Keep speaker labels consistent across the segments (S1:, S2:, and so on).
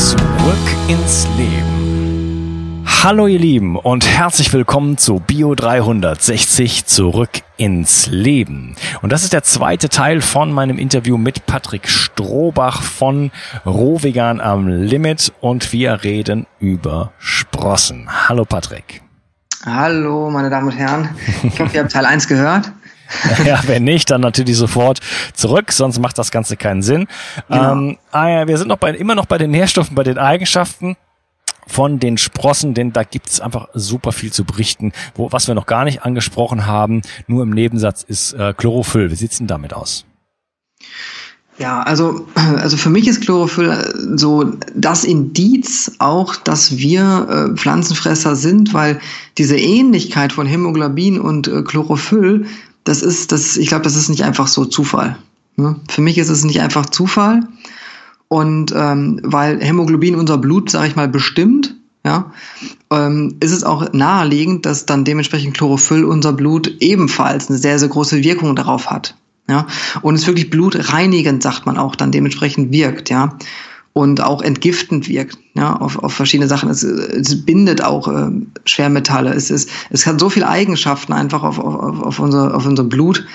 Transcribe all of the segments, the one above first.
S1: Zurück ins Leben. Hallo ihr Lieben und herzlich willkommen zu Bio 360 Zurück ins Leben. Und das ist der zweite Teil von meinem Interview mit Patrick Strohbach von Rohvegan am Limit und wir reden über Sprossen. Hallo Patrick.
S2: Hallo meine Damen und Herren. Ich hoffe, ihr habt Teil 1 gehört.
S1: ja, wenn nicht, dann natürlich sofort zurück, sonst macht das Ganze keinen Sinn. Genau. Ähm, ah ja, wir sind noch bei, immer noch bei den Nährstoffen, bei den Eigenschaften von den Sprossen, denn da gibt es einfach super viel zu berichten. Wo, was wir noch gar nicht angesprochen haben, nur im Nebensatz ist äh, Chlorophyll. Wie sieht's denn damit aus?
S2: Ja, also, also für mich ist Chlorophyll so das Indiz auch, dass wir äh, Pflanzenfresser sind, weil diese Ähnlichkeit von Hämoglobin und äh, Chlorophyll das ist, das, ich glaube, das ist nicht einfach so Zufall. Ne? Für mich ist es nicht einfach Zufall. Und ähm, weil Hämoglobin unser Blut, sage ich mal, bestimmt, ja, ähm, ist es auch naheliegend, dass dann dementsprechend Chlorophyll unser Blut ebenfalls eine sehr, sehr große Wirkung darauf hat. Ja, und es wirklich blutreinigend, sagt man auch, dann dementsprechend wirkt, ja und auch entgiftend wirkt ja, auf, auf verschiedene Sachen. Es, es bindet auch äh, Schwermetalle. Es, ist, es hat so viele Eigenschaften einfach auf, auf, auf, unser, auf unser Blut,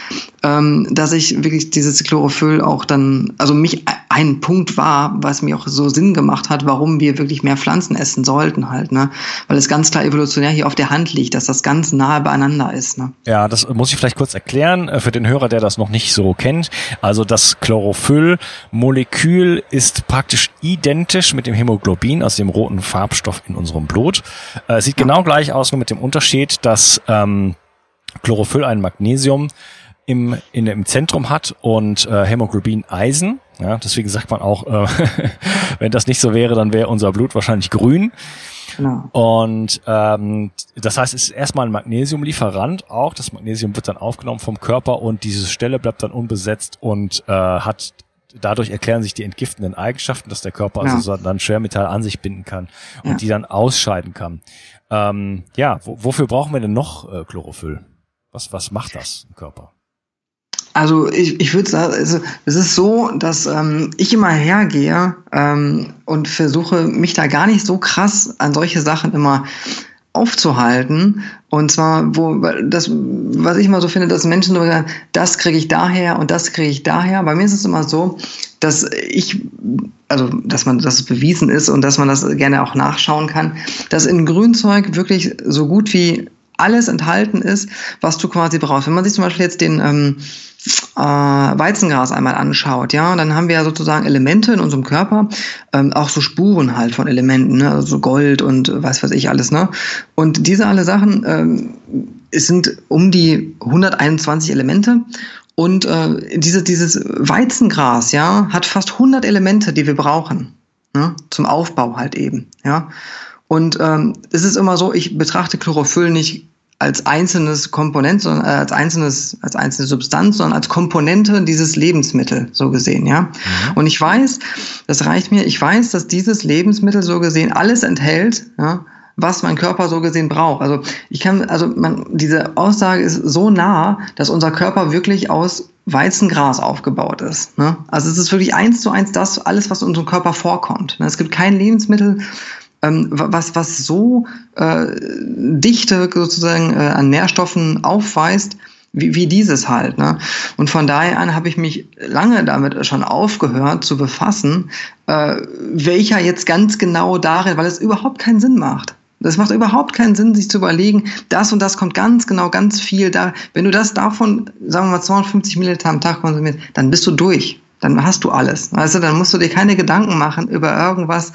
S2: ähm, dass ich wirklich dieses Chlorophyll auch dann, also mich ein Punkt war, was mir auch so Sinn gemacht hat, warum wir wirklich mehr Pflanzen essen sollten halt, ne? Weil es ganz klar evolutionär hier auf der Hand liegt, dass das ganz nahe beieinander ist. Ne?
S1: Ja, das muss ich vielleicht kurz erklären äh, für den Hörer, der das noch nicht so kennt. Also das Chlorophyll-Molekül ist praktisch identisch mit dem Hämoglobin, also dem roten Farbstoff in unserem Blut. Äh, sieht ja. genau gleich aus, nur mit dem Unterschied, dass ähm, Chlorophyll ein Magnesium im, in, im Zentrum hat und äh, Hämoglobin Eisen. Ja, deswegen sagt man auch, äh, wenn das nicht so wäre, dann wäre unser Blut wahrscheinlich grün. Genau. Und ähm, das heißt, es ist erstmal ein Magnesiumlieferant auch. Das Magnesium wird dann aufgenommen vom Körper und diese Stelle bleibt dann unbesetzt und äh, hat dadurch erklären sich die entgiftenden Eigenschaften, dass der Körper ja. also dann Schwermetall an sich binden kann und ja. die dann ausscheiden kann. Ähm, ja, wofür brauchen wir denn noch äh, Chlorophyll? Was, was macht das im Körper?
S2: Also ich, ich würde sagen, also es ist so, dass ähm, ich immer hergehe ähm, und versuche, mich da gar nicht so krass an solche Sachen immer aufzuhalten. Und zwar, wo das, was ich immer so finde, dass Menschen so sagen, das kriege ich daher und das kriege ich daher. Bei mir ist es immer so, dass ich, also dass man, dass es bewiesen ist und dass man das gerne auch nachschauen kann, dass in Grünzeug wirklich so gut wie alles enthalten ist, was du quasi brauchst. Wenn man sich zum Beispiel jetzt den ähm, äh, Weizengras einmal anschaut, ja, dann haben wir ja sozusagen Elemente in unserem Körper, ähm, auch so Spuren halt von Elementen, ne? also so Gold und was weiß ich alles, ne? Und diese alle Sachen, ähm, es sind um die 121 Elemente und äh, diese, dieses Weizengras, ja, hat fast 100 Elemente, die wir brauchen, ne? zum Aufbau halt eben, ja. Und ähm, es ist immer so, ich betrachte Chlorophyll nicht als einzelnes Komponent, sondern äh, als einzelnes, als einzelne Substanz, sondern als Komponente dieses Lebensmittel, so gesehen, ja. Mhm. Und ich weiß, das reicht mir, ich weiß, dass dieses Lebensmittel so gesehen alles enthält, ja, was mein Körper so gesehen braucht. Also ich kann, also man, diese Aussage ist so nah, dass unser Körper wirklich aus Weizengras aufgebaut ist. Ne? Also es ist wirklich eins zu eins das, alles, was in unserem Körper vorkommt. Es gibt kein Lebensmittel, was, was so äh, dichte sozusagen äh, an Nährstoffen aufweist, wie, wie dieses halt. Ne? Und von daher an habe ich mich lange damit schon aufgehört zu befassen, äh, welcher jetzt ganz genau darin, weil es überhaupt keinen Sinn macht. Das macht überhaupt keinen Sinn, sich zu überlegen, das und das kommt ganz genau, ganz viel da. Wenn du das davon, sagen wir mal, 250 Milliliter am Tag konsumierst, dann bist du durch dann hast du alles. Also dann musst du dir keine Gedanken machen über irgendwas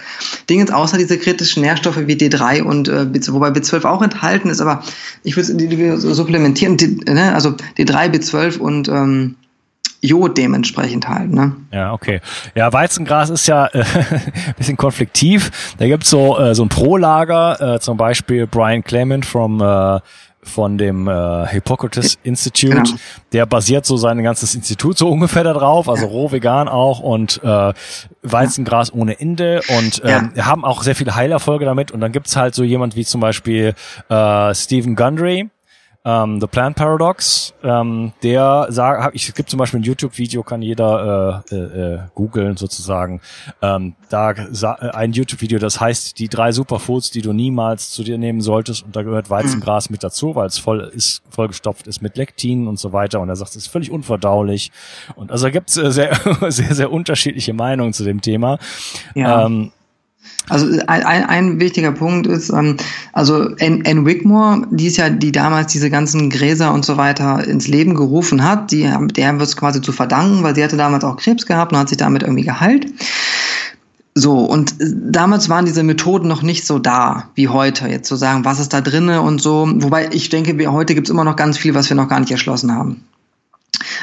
S2: Dingens, außer diese kritischen Nährstoffe wie D3 und äh, wobei B12 auch enthalten ist, aber ich würde die, die supplementieren, die, ne, also D3, B12 und ähm, Jod dementsprechend halt, ne?
S1: Ja, okay. Ja, Weizengras ist ja äh, bisschen konfliktiv. Da gibt's so äh, so ein Pro-Lager, äh, zum Beispiel Brian Clement from äh, von dem äh, Hippocrates Institute. Genau. Der basiert so sein ganzes Institut so ungefähr darauf, also ja. roh vegan auch und äh, Weizengras ja. ohne Inde und ähm, ja. haben auch sehr viele Heilerfolge damit. Und dann gibt's halt so jemand wie zum Beispiel äh, Stephen Gundry, ähm, The Plant Paradox, ähm, der sagt, ich, es gibt zum Beispiel ein YouTube-Video, kann jeder äh, äh, äh, googeln sozusagen. Ähm, da äh, ein YouTube-Video, das heißt die drei Superfoods, die du niemals zu dir nehmen solltest, und da gehört Weizengras mit dazu, weil es voll ist, vollgestopft ist mit Lektin und so weiter. Und er sagt, es ist völlig unverdaulich. Und also da gibt es äh, sehr, sehr, sehr unterschiedliche Meinungen zu dem Thema.
S2: Ja. Ähm, also ein, ein wichtiger Punkt ist, ähm, also Anne Wigmore, die ist ja, die damals diese ganzen Gräser und so weiter ins Leben gerufen hat, die, der wird es quasi zu verdanken, weil sie hatte damals auch Krebs gehabt und hat sich damit irgendwie geheilt. So, und damals waren diese Methoden noch nicht so da wie heute, jetzt zu sagen, was ist da drinne und so. Wobei ich denke, wir, heute gibt es immer noch ganz viel, was wir noch gar nicht erschlossen haben.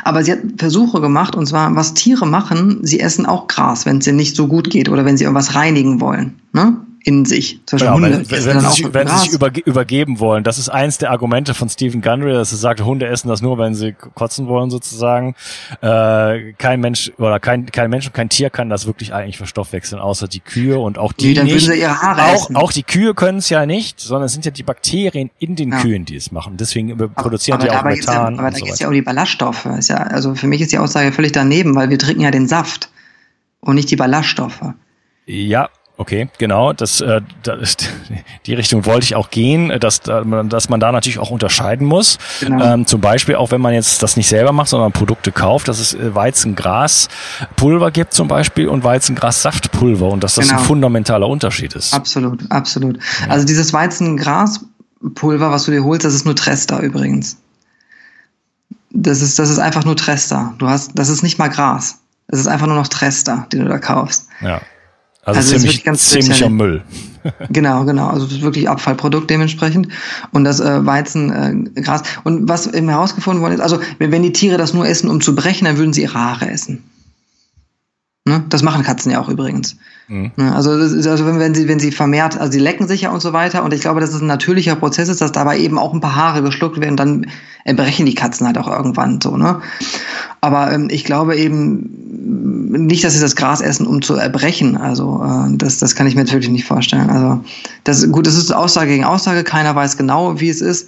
S2: Aber sie hat Versuche gemacht, und zwar, was Tiere machen, sie essen auch Gras, wenn es ihnen nicht so gut geht oder wenn sie irgendwas reinigen wollen. Ne? In sich.
S1: Zum Beispiel genau, Hunde. Wenn, wenn, sie sich, wenn sie sich überge übergeben wollen, das ist eins der Argumente von Stephen Gundry, dass er sagt, Hunde essen das nur, wenn sie kotzen wollen sozusagen. Äh, kein Mensch oder kein, kein Mensch und kein Tier kann das wirklich eigentlich verstoffwechseln, außer die Kühe und auch die nee,
S2: dann
S1: nicht.
S2: Würden sie ihre Haare
S1: auch,
S2: essen.
S1: auch die Kühe können es ja nicht, sondern es sind ja die Bakterien in den ja. Kühen, die es machen. Deswegen produzieren aber, die auch Methan.
S2: Ja, aber da geht es ja um die Ballaststoffe. Ist ja, also für mich ist die Aussage völlig daneben, weil wir trinken ja den Saft und nicht die Ballaststoffe.
S1: Ja, Okay, genau. Das, äh, das, die Richtung wollte ich auch gehen, dass, dass man da natürlich auch unterscheiden muss. Genau. Ähm, zum Beispiel auch, wenn man jetzt das nicht selber macht, sondern Produkte kauft, dass es äh, Weizengraspulver gibt zum Beispiel und Weizengrassaftpulver und dass das genau. ein fundamentaler Unterschied ist.
S2: Absolut, absolut. Ja. Also dieses Weizengraspulver, was du dir holst, das ist nur Trester übrigens. Das ist, das ist einfach nur Trester. Du hast, das ist nicht mal Gras. Das ist einfach nur noch Trester, den du da kaufst.
S1: Ja. Also, also ziemlich, ziemlicher Müll.
S2: genau, genau. Also das ist wirklich Abfallprodukt dementsprechend. Und das äh, Weizengras. Äh, und was eben herausgefunden worden ist, also wenn die Tiere das nur essen, um zu brechen, dann würden sie ihre Haare essen. Ne? Das machen Katzen ja auch übrigens. Mhm. Ne? Also, also wenn, sie, wenn sie vermehrt, also sie lecken sich ja und so weiter. Und ich glaube, dass es ein natürlicher Prozess ist, dass dabei eben auch ein paar Haare geschluckt werden. Dann erbrechen die Katzen halt auch irgendwann so. Ne? Aber ähm, ich glaube eben nicht, dass sie das Gras essen, um zu erbrechen. Also äh, das, das kann ich mir natürlich nicht vorstellen. Also das gut, das ist Aussage gegen Aussage. Keiner weiß genau, wie es ist.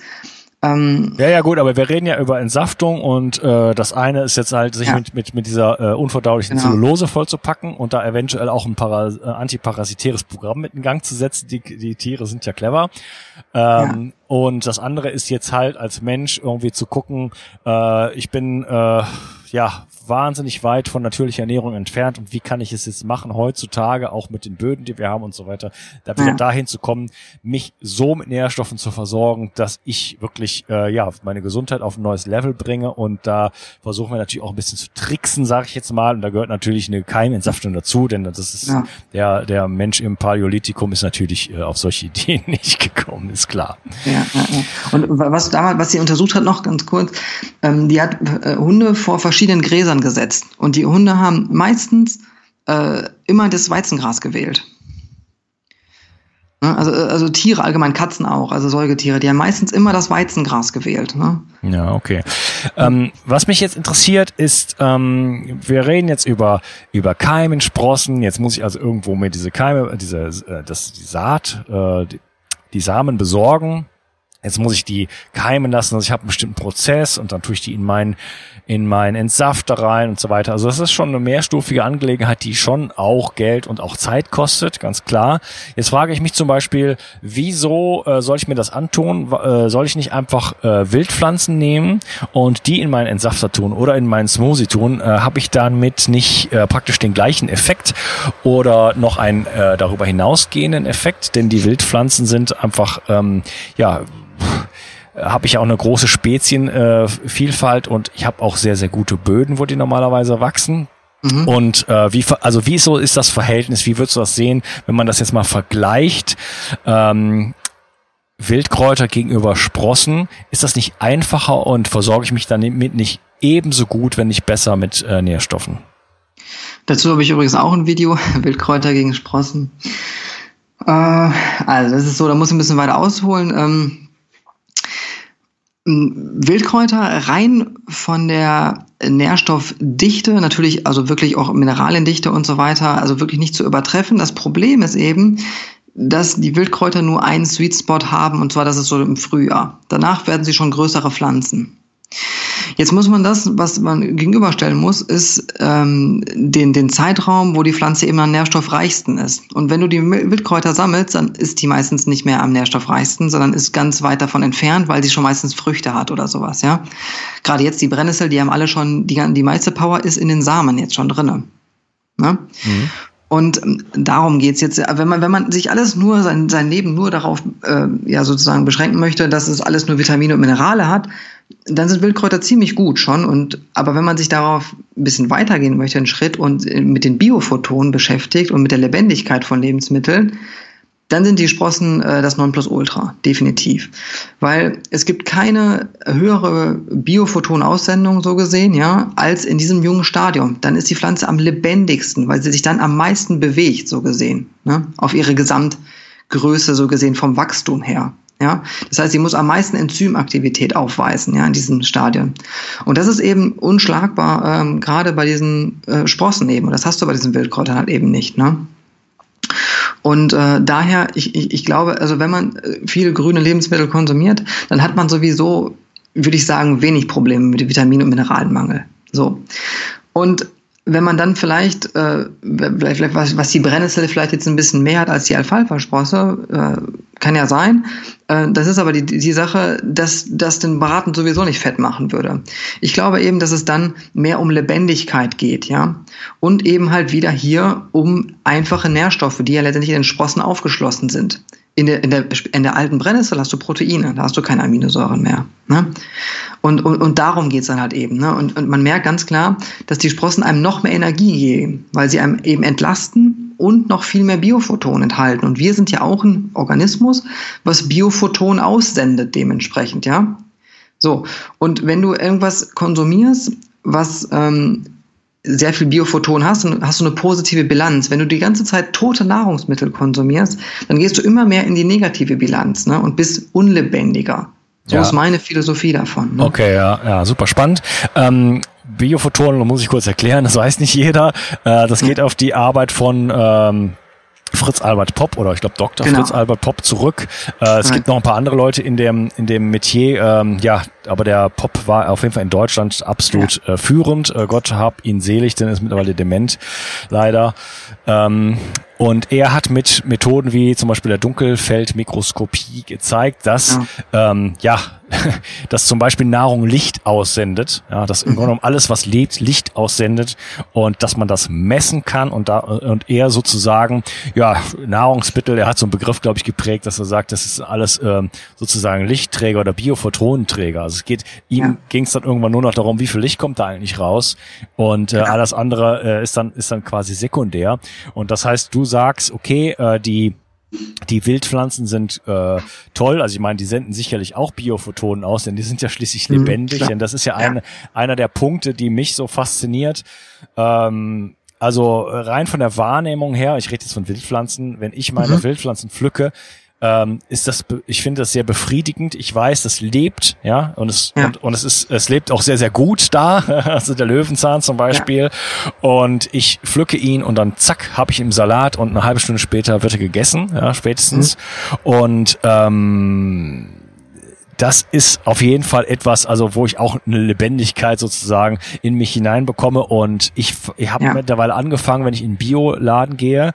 S1: Ähm, ja, ja, gut, aber wir reden ja über Entsaftung und äh, das eine ist jetzt halt, sich ja. mit, mit, mit dieser äh, unverdaulichen genau. Zellulose vollzupacken und da eventuell auch ein Para äh, antiparasitäres Programm mit in Gang zu setzen. Die, die Tiere sind ja clever. Ähm, ja. Und das andere ist jetzt halt als Mensch irgendwie zu gucken, äh, ich bin äh, ja wahnsinnig weit von natürlicher Ernährung entfernt und wie kann ich es jetzt machen heutzutage, auch mit den Böden, die wir haben und so weiter, da wieder ja. dahin zu kommen, mich so mit Nährstoffen zu versorgen, dass ich wirklich äh, ja meine Gesundheit auf ein neues Level bringe und da versuchen wir natürlich auch ein bisschen zu tricksen, sage ich jetzt mal und da gehört natürlich eine Keimentsaftung dazu, denn das ist ja. der der Mensch im Paläolithikum ist natürlich äh, auf solche Ideen nicht gekommen, ist klar.
S2: Ja, ja, ja. Und was damals, was sie untersucht hat, noch ganz kurz, ähm, die hat äh, Hunde vor verschiedenen Gräsern Feldern gesetzt. Und die Hunde haben meistens äh, immer das Weizengras gewählt. Ne? Also, also Tiere, allgemein Katzen auch, also Säugetiere, die haben meistens immer das Weizengras gewählt. Ne?
S1: Ja, okay. Ähm, was mich jetzt interessiert ist, ähm, wir reden jetzt über, über Keimen, Sprossen, jetzt muss ich also irgendwo mir diese Keime, diese, äh, das, die Saat, äh, die, die Samen besorgen. Jetzt muss ich die keimen lassen, also ich habe einen bestimmten Prozess und dann tue ich die in meinen in meinen Entsafter rein und so weiter. Also das ist schon eine mehrstufige Angelegenheit, die schon auch Geld und auch Zeit kostet, ganz klar. Jetzt frage ich mich zum Beispiel, wieso äh, soll ich mir das antun? Äh, soll ich nicht einfach äh, Wildpflanzen nehmen und die in meinen Entsafter tun oder in meinen Smoothie tun? Äh, Habe ich damit nicht äh, praktisch den gleichen Effekt oder noch einen äh, darüber hinausgehenden Effekt? Denn die Wildpflanzen sind einfach, ähm, ja, habe ich auch eine große Spezienvielfalt äh, und ich habe auch sehr, sehr gute Böden, wo die normalerweise wachsen. Mhm. Und äh, wie also wie so ist das Verhältnis? Wie würdest du das sehen, wenn man das jetzt mal vergleicht? Ähm, Wildkräuter gegenüber Sprossen, ist das nicht einfacher und versorge ich mich damit nicht ebenso gut, wenn nicht besser mit äh, Nährstoffen.
S2: Dazu habe ich übrigens auch ein Video, Wildkräuter gegen Sprossen. Äh, also das ist so, da muss ich ein bisschen weiter ausholen. Ähm, Wildkräuter rein von der Nährstoffdichte, natürlich also wirklich auch Mineraliendichte und so weiter, also wirklich nicht zu übertreffen. Das Problem ist eben, dass die Wildkräuter nur einen Sweet Spot haben und zwar das ist so im Frühjahr. Danach werden sie schon größere Pflanzen. Jetzt muss man das, was man gegenüberstellen muss, ist ähm, den, den Zeitraum, wo die Pflanze immer am nährstoffreichsten ist. Und wenn du die Wildkräuter sammelst, dann ist die meistens nicht mehr am nährstoffreichsten, sondern ist ganz weit davon entfernt, weil sie schon meistens Früchte hat oder sowas, ja. Gerade jetzt die Brennnessel, die haben alle schon, die, die meiste Power ist in den Samen jetzt schon drinne. Ne? Mhm. Und ähm, darum geht's jetzt. Wenn man, wenn man sich alles nur, sein, sein Leben nur darauf äh, ja sozusagen beschränken möchte, dass es alles nur Vitamine und Minerale hat, dann sind Wildkräuter ziemlich gut schon. Und aber wenn man sich darauf ein bisschen weitergehen möchte, einen Schritt und äh, mit den Biophotonen beschäftigt und mit der Lebendigkeit von Lebensmitteln, dann sind die Sprossen äh, das Nonplusultra, definitiv. Weil es gibt keine höhere Biophotonaussendung, so gesehen, ja, als in diesem jungen Stadium. Dann ist die Pflanze am lebendigsten, weil sie sich dann am meisten bewegt, so gesehen, ne, auf ihre Gesamtgröße, so gesehen, vom Wachstum her. Ja, das heißt, sie muss am meisten Enzymaktivität aufweisen, ja, in diesem Stadium. Und das ist eben unschlagbar, ähm, gerade bei diesen äh, Sprossen eben. Und das hast du bei diesen Wildkräutern halt eben nicht, ne? Und äh, daher, ich, ich, ich glaube, also wenn man äh, viele grüne Lebensmittel konsumiert, dann hat man sowieso, würde ich sagen, wenig Probleme mit Vitamin- und Mineralmangel. So. Und wenn man dann vielleicht, äh, vielleicht was, was die Brennnessel vielleicht jetzt ein bisschen mehr hat als die Alfalfa-Sprosse, äh, kann ja sein. Äh, das ist aber die, die Sache, dass das den Braten sowieso nicht fett machen würde. Ich glaube eben, dass es dann mehr um Lebendigkeit geht, ja. Und eben halt wieder hier um einfache Nährstoffe, die ja letztendlich in den Sprossen aufgeschlossen sind. In der, in der, in der alten Brennnessel hast du Proteine, da hast du keine Aminosäuren mehr. Ne? Und, und, und darum geht's dann halt eben. Ne? Und, und man merkt ganz klar, dass die Sprossen einem noch mehr Energie geben, weil sie einem eben entlasten und noch viel mehr Biophoton enthalten. Und wir sind ja auch ein Organismus, was Biophoton aussendet dementsprechend, ja. So, und wenn du irgendwas konsumierst, was ähm, sehr viel Biophoton hast, dann hast du eine positive Bilanz. Wenn du die ganze Zeit tote Nahrungsmittel konsumierst, dann gehst du immer mehr in die negative Bilanz ne, und bist unlebendiger. So ja. ist meine Philosophie davon.
S1: Ne? Okay, ja, ja, super spannend. Ähm, Biophotonen, muss ich kurz erklären, das weiß nicht jeder. Äh, das geht auf die Arbeit von ähm, Fritz Albert Popp oder ich glaube Dr. Genau. Fritz Albert Popp zurück. Äh, es Nein. gibt noch ein paar andere Leute in dem in dem Metier. Ähm, ja, aber der Pop war auf jeden Fall in Deutschland absolut ja. äh, führend. Äh, Gott hab ihn selig, denn er ist mittlerweile dement, leider. Ähm, und er hat mit Methoden wie zum Beispiel der Dunkelfeldmikroskopie gezeigt, dass ja, ähm, ja dass zum Beispiel Nahrung Licht aussendet, ja, dass im mhm. Grunde genommen alles, was lebt, Licht aussendet und dass man das messen kann und da und er sozusagen ja Nahrungsmittel, er hat so einen Begriff, glaube ich, geprägt, dass er sagt, das ist alles ähm, sozusagen Lichtträger oder Biophotronenträger. Also es geht ihm ja. ging es dann irgendwann nur noch darum, wie viel Licht kommt da eigentlich raus und äh, alles andere äh, ist dann ist dann quasi sekundär und das heißt, du sagst, okay, äh, die die Wildpflanzen sind äh, toll, also ich meine, die senden sicherlich auch Biophotonen aus, denn die sind ja schließlich mhm, lebendig, klar. denn das ist ja, ja. Ein, einer der Punkte, die mich so fasziniert. Ähm, also rein von der Wahrnehmung her, ich rede jetzt von Wildpflanzen, wenn ich meine mhm. Wildpflanzen pflücke, ähm, ist das, ich finde das sehr befriedigend. Ich weiß, das lebt, ja, und es, ja. Und, und es ist, es lebt auch sehr, sehr gut da, also der Löwenzahn zum Beispiel. Ja. Und ich pflücke ihn und dann zack, habe ich im Salat und eine halbe Stunde später wird er gegessen, ja, spätestens. Mhm. Und ähm, das ist auf jeden Fall etwas, also wo ich auch eine Lebendigkeit sozusagen in mich hineinbekomme und ich, ich habe ja. mittlerweile angefangen, wenn ich in Bio-Laden gehe,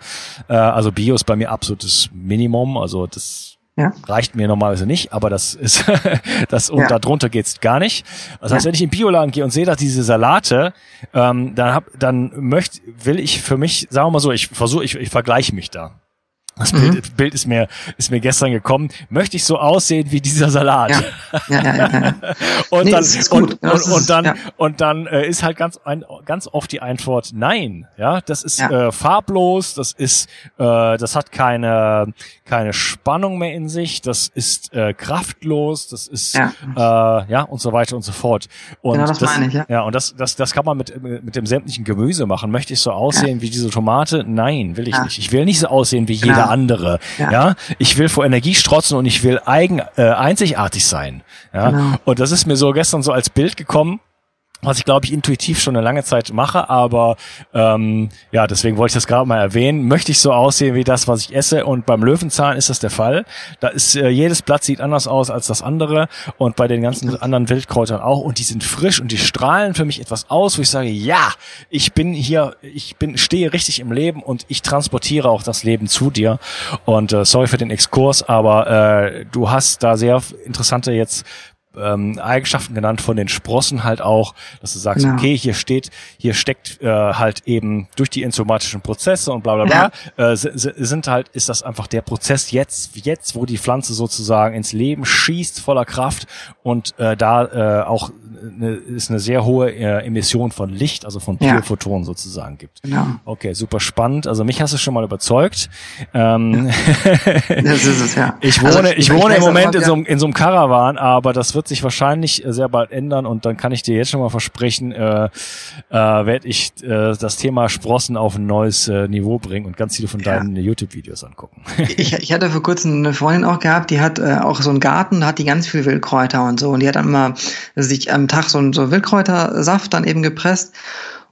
S1: äh, also Bio ist bei mir absolutes Minimum, also das ja. reicht mir normalerweise nicht, aber das ist das und ja. darunter geht's gar nicht. Das heißt, wenn ich in Bioladen gehe und sehe, dass diese Salate, ähm, dann hab, dann möchte, will ich für mich, sagen wir mal so, ich versuche, ich, ich vergleiche mich da. Das Bild, mhm. Bild ist mir ist mir gestern gekommen. Möchte ich so aussehen wie dieser Salat? Ja, ja, ja. ja, ja. und, nee, dann, und, und, dann ja. und dann äh, ist halt ganz ein, ganz oft die Antwort Nein. Ja, das ist äh, farblos. Das ist äh, das hat keine keine Spannung mehr in sich. Das ist äh, kraftlos. Das ist ja. Äh, ja und so weiter und so fort. Und genau, das, das meine ich. Ja. ja, und das das das kann man mit mit dem sämtlichen Gemüse machen. Möchte ich so aussehen wie diese Tomate? Nein, will ich nicht. Ich will nicht so aussehen wie jeder andere. Ja. ja. ich will vor Energie strotzen und ich will eigen, äh, einzigartig sein. Ja, genau. und das ist mir so gestern so als Bild gekommen was ich glaube ich intuitiv schon eine lange Zeit mache, aber ähm, ja, deswegen wollte ich das gerade mal erwähnen. Möchte ich so aussehen wie das, was ich esse und beim Löwenzahn ist das der Fall. Da ist äh, jedes Blatt sieht anders aus als das andere und bei den ganzen anderen Wildkräutern auch und die sind frisch und die strahlen für mich etwas aus, wo ich sage, ja, ich bin hier, ich bin stehe richtig im Leben und ich transportiere auch das Leben zu dir und äh, sorry für den Exkurs, aber äh, du hast da sehr interessante jetzt ähm, Eigenschaften genannt von den Sprossen halt auch, dass du sagst, genau. okay, hier steht, hier steckt äh, halt eben durch die enzymatischen Prozesse und bla bla bla, ja. äh, sind halt, ist das einfach der Prozess jetzt, jetzt, wo die Pflanze sozusagen ins Leben schießt voller Kraft und äh, da äh, auch eine, ist eine sehr hohe äh, Emission von Licht, also von Biophotonen ja. sozusagen gibt. Genau. Okay, super spannend. Also mich hast du schon mal überzeugt. Ähm, ja. das ist es, ja. Ich wohne, also ich, ich wohne im Moment in so, in so einem Caravan, aber das wird sich wahrscheinlich sehr bald ändern und dann kann ich dir jetzt schon mal versprechen, äh, äh, werde ich äh, das Thema Sprossen auf ein neues äh, Niveau bringen und ganz viele von deinen YouTube-Videos angucken.
S2: ich, ich hatte vor kurzem eine Freundin auch gehabt, die hat äh, auch so einen Garten, hat die ganz viel Wildkräuter und so und die hat dann immer sich am Tag so, so Wildkräutersaft dann eben gepresst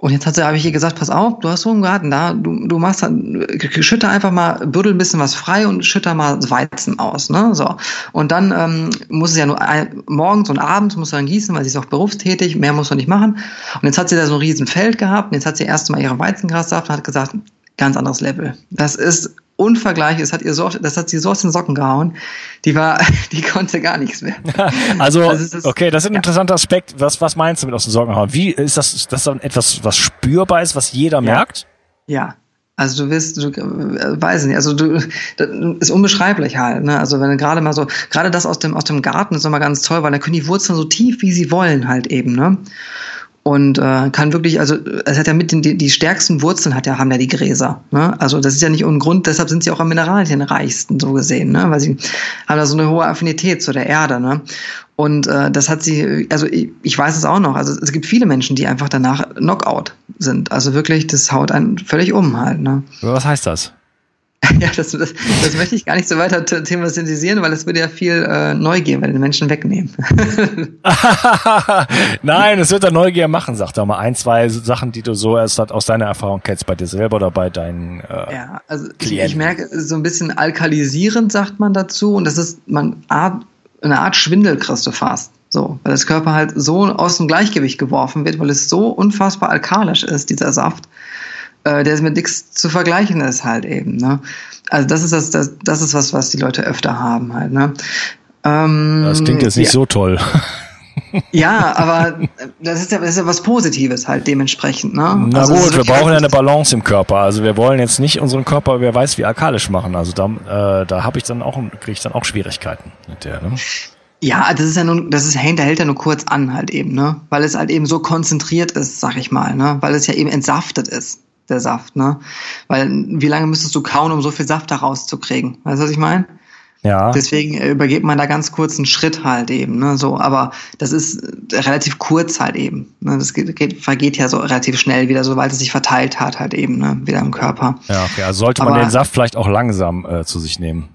S2: und jetzt hat sie, habe ich ihr gesagt, pass auf, du hast so einen Garten da, du, du machst dann, schütte einfach mal, bürdel ein bisschen was frei und schütte mal Weizen aus, ne, so. Und dann ähm, muss es ja nur ein, morgens und abends muss dann gießen, weil sie ist auch berufstätig, mehr muss man nicht machen. Und jetzt hat sie da so ein riesen Feld gehabt und jetzt hat sie erst mal ihre Weizengrassaft und hat gesagt, ganz anderes Level. Das ist unvergleichlich. Das hat ihr so, das hat sie so aus den Socken gehauen. Die war, die konnte gar nichts mehr.
S1: also, also ist, okay, das ist ein interessanter Aspekt. Was, was meinst du mit aus den Socken hauen? Wie ist das, ist das dann etwas, was spürbar ist, was jeder ja. merkt?
S2: Ja. Also du wirst, du äh, weiß nicht, also du das ist unbeschreiblich halt, ne? Also wenn du gerade mal so, gerade das aus dem aus dem Garten ist immer ganz toll, weil da können die Wurzeln so tief wie sie wollen halt eben, ne? Und äh, kann wirklich, also es hat ja mit den die, die stärksten Wurzeln hat ja haben ja die Gräser. Ne? Also das ist ja nicht ohne Grund, deshalb sind sie auch am Mineralienreichsten so gesehen, ne? weil sie haben da so eine hohe Affinität zu der Erde. Ne? Und äh, das hat sie, also ich, ich weiß es auch noch. Also es gibt viele Menschen, die einfach danach Knockout sind. Also wirklich, das haut einen völlig um halt. Ne?
S1: Was heißt das?
S2: Ja, das, das, das möchte ich gar nicht so weiter thematisieren, weil es würde ja viel äh, Neugier bei den Menschen wegnehmen.
S1: Nein, es wird da Neugier machen, sag doch mal. Ein, zwei Sachen, die du so erst aus deiner Erfahrung kennst, bei dir selber oder bei deinen äh,
S2: Ja, also ich, ich, merke so ein bisschen alkalisierend, sagt man dazu. Und das ist man Art, eine Art Schwindel kriegst du fast. So, weil das Körper halt so aus dem Gleichgewicht geworfen wird, weil es so unfassbar alkalisch ist, dieser Saft äh, der ist mit nichts zu vergleichen ist halt eben. Ne? Also das ist das, das, das ist was, was die Leute öfter haben halt. Ne?
S1: Ähm, das klingt jetzt nicht ja. so toll.
S2: Ja, aber das ist ja, das ist ja was Positives halt dementsprechend. Ne?
S1: Na also gut, wir brauchen ja eine Balance im Körper. Also wir wollen jetzt nicht unseren Körper, wer weiß, wie alkalisch machen. Also da, äh, da habe ich dann auch, kriege ich dann auch Schwierigkeiten mit der. Ne?
S2: Ja, das ist ja nur, das ist, hält ja nur kurz an halt eben, ne? Weil es halt eben so konzentriert ist, sag ich mal, ne? Weil es ja eben entsaftet ist der Saft, ne? Weil wie lange müsstest du kauen, um so viel Saft da rauszukriegen? Weißt du, was ich meine? Ja. Deswegen äh, übergeht man da ganz kurz einen Schritt halt eben, ne, so. Aber das ist relativ kurz halt eben. Ne? Das geht, geht, vergeht ja so relativ schnell wieder, sobald es sich verteilt hat halt eben, ne, wieder im Körper.
S1: Ja, okay. Also sollte man Aber, den Saft vielleicht auch langsam äh, zu sich nehmen.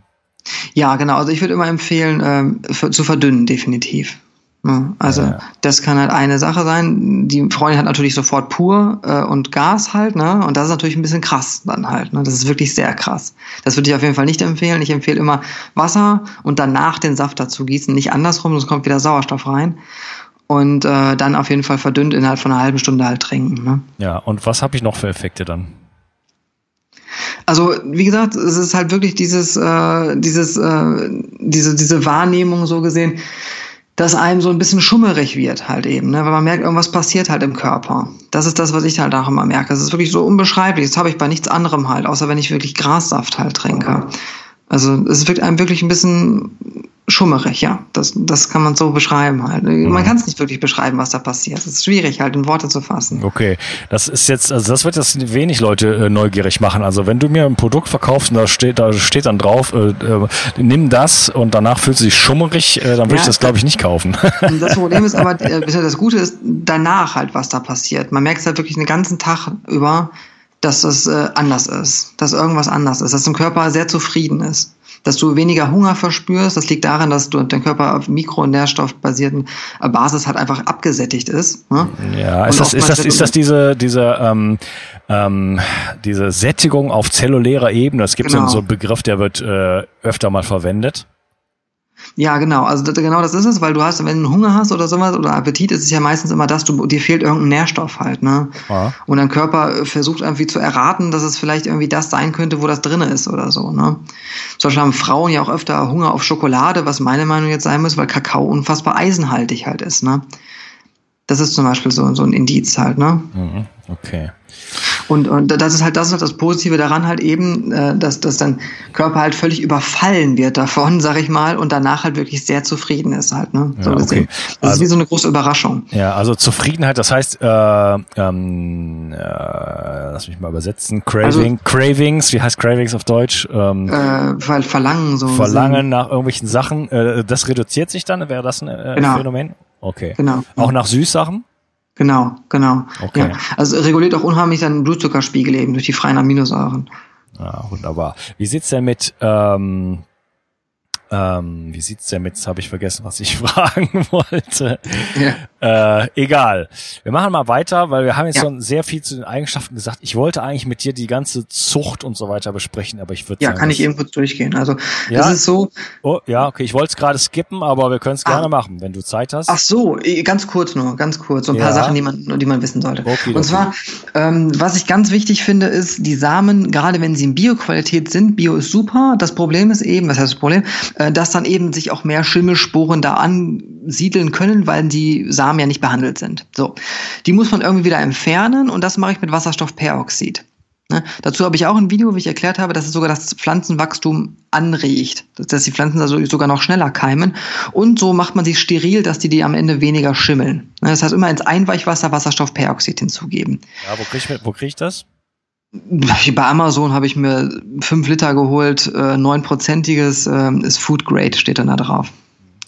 S2: Ja, genau. Also ich würde immer empfehlen, äh, für, zu verdünnen, definitiv. Ne? Also ja, ja. das kann halt eine Sache sein. Die Freundin hat natürlich sofort pur äh, und Gas halt, ne? Und das ist natürlich ein bisschen krass dann halt. Ne? Das ist wirklich sehr krass. Das würde ich auf jeden Fall nicht empfehlen. Ich empfehle immer Wasser und danach den Saft dazu gießen. Nicht andersrum, sonst kommt wieder Sauerstoff rein. Und äh, dann auf jeden Fall verdünnt innerhalb von einer halben Stunde halt trinken. Ne?
S1: Ja, und was habe ich noch für Effekte dann?
S2: Also wie gesagt, es ist halt wirklich dieses, äh, dieses, äh, diese, diese Wahrnehmung so gesehen dass einem so ein bisschen schummerig wird halt eben, ne? weil man merkt, irgendwas passiert halt im Körper. Das ist das, was ich halt auch immer merke. Das ist wirklich so unbeschreiblich. Das habe ich bei nichts anderem halt, außer wenn ich wirklich Grassaft halt trinke. Also es wirkt einem wirklich ein bisschen schummerig, ja. Das, das kann man so beschreiben halt. Man mhm. kann es nicht wirklich beschreiben, was da passiert. Es ist schwierig halt in Worte zu fassen.
S1: Okay, das ist jetzt, also das wird jetzt wenig Leute äh, neugierig machen. Also wenn du mir ein Produkt verkaufst und da steht, da steht dann drauf, äh, äh, nimm das und danach fühlt sich schummerig, äh, dann würde ja, ich das glaube ich nicht kaufen.
S2: Das Problem ist aber, äh, das Gute ist danach halt, was da passiert. Man merkt es halt wirklich den ganzen Tag über, dass es äh, anders ist, dass irgendwas anders ist, dass dein Körper sehr zufrieden ist dass du weniger Hunger verspürst. Das liegt daran, dass du dein Körper auf mikronährstoffbasierten äh, Basis halt einfach abgesättigt ist.
S1: Ne? Ja, ist das, ist das, ist das diese, diese, ähm, ähm, diese Sättigung auf zellulärer Ebene? Es gibt genau. so einen Begriff, der wird äh, öfter mal verwendet.
S2: Ja, genau. Also das, genau das ist es, weil du hast, wenn du Hunger hast oder sowas oder Appetit, ist es ja meistens immer das, du, dir fehlt irgendein Nährstoff halt, ne? Ja. Und dein Körper versucht irgendwie zu erraten, dass es vielleicht irgendwie das sein könnte, wo das drin ist oder so, ne? Zum Beispiel haben Frauen ja auch öfter Hunger auf Schokolade, was meine Meinung jetzt sein muss, weil Kakao unfassbar eisenhaltig halt ist, ne? Das ist zum Beispiel so, so ein Indiz halt, ne?
S1: Mhm. Okay.
S2: Und, und das ist halt das, ist das Positive daran halt eben, äh, dass, dass dein Körper halt völlig überfallen wird davon, sag ich mal, und danach halt wirklich sehr zufrieden ist halt. Ne? So ja, okay. Das also, ist wie so eine große Überraschung.
S1: Ja, also Zufriedenheit, das heißt, äh, ähm, äh, lass mich mal übersetzen, Craving, also, Cravings, wie heißt Cravings auf Deutsch?
S2: Ähm, äh, weil Verlangen so.
S1: Verlangen nach irgendwelchen Sachen, äh, das reduziert sich dann, wäre das ein äh, genau. Phänomen? Okay.
S2: Genau.
S1: Auch nach Süßsachen?
S2: Genau, genau. Okay. Ja, also reguliert auch unheimlich seinen Blutzuckerspiegel eben durch die freien Aminosäuren.
S1: Ja, wunderbar. Wie sieht's denn mit ähm, ähm, wie sieht's denn mit? Habe ich vergessen, was ich fragen wollte. Ja. Äh, egal. Wir machen mal weiter, weil wir haben jetzt ja. schon sehr viel zu den Eigenschaften gesagt. Ich wollte eigentlich mit dir die ganze Zucht und so weiter besprechen, aber ich würde
S2: Ja, sagen, kann ich eben kurz durchgehen. Also ja? das ist so.
S1: Oh, ja, okay. Ich wollte es gerade skippen, aber wir können es ah. gerne machen, wenn du Zeit hast.
S2: Ach so, ganz kurz nur, ganz kurz. So ein ja. paar Sachen, die man, die man wissen sollte. Okay, und zwar, ähm, was ich ganz wichtig finde, ist, die Samen, gerade wenn sie in Bioqualität sind, Bio ist super. Das Problem ist eben, was heißt das Problem? Äh, dass dann eben sich auch mehr Schimmelsporen da ansiedeln können, weil die Samen ja nicht behandelt sind. So, die muss man irgendwie wieder entfernen und das mache ich mit Wasserstoffperoxid. Ne? Dazu habe ich auch ein Video, wie ich erklärt habe, dass es sogar das Pflanzenwachstum anregt, dass die Pflanzen also sogar noch schneller keimen. Und so macht man sie steril, dass die die am Ende weniger schimmeln. Ne? Das heißt, immer ins Einweichwasser Wasserstoffperoxid hinzugeben.
S1: Ja, wo kriege ich, wo krieg ich das?
S2: Bei Amazon habe ich mir fünf Liter geholt, äh, neunprozentiges äh, ist Food Grade, steht dann da drauf.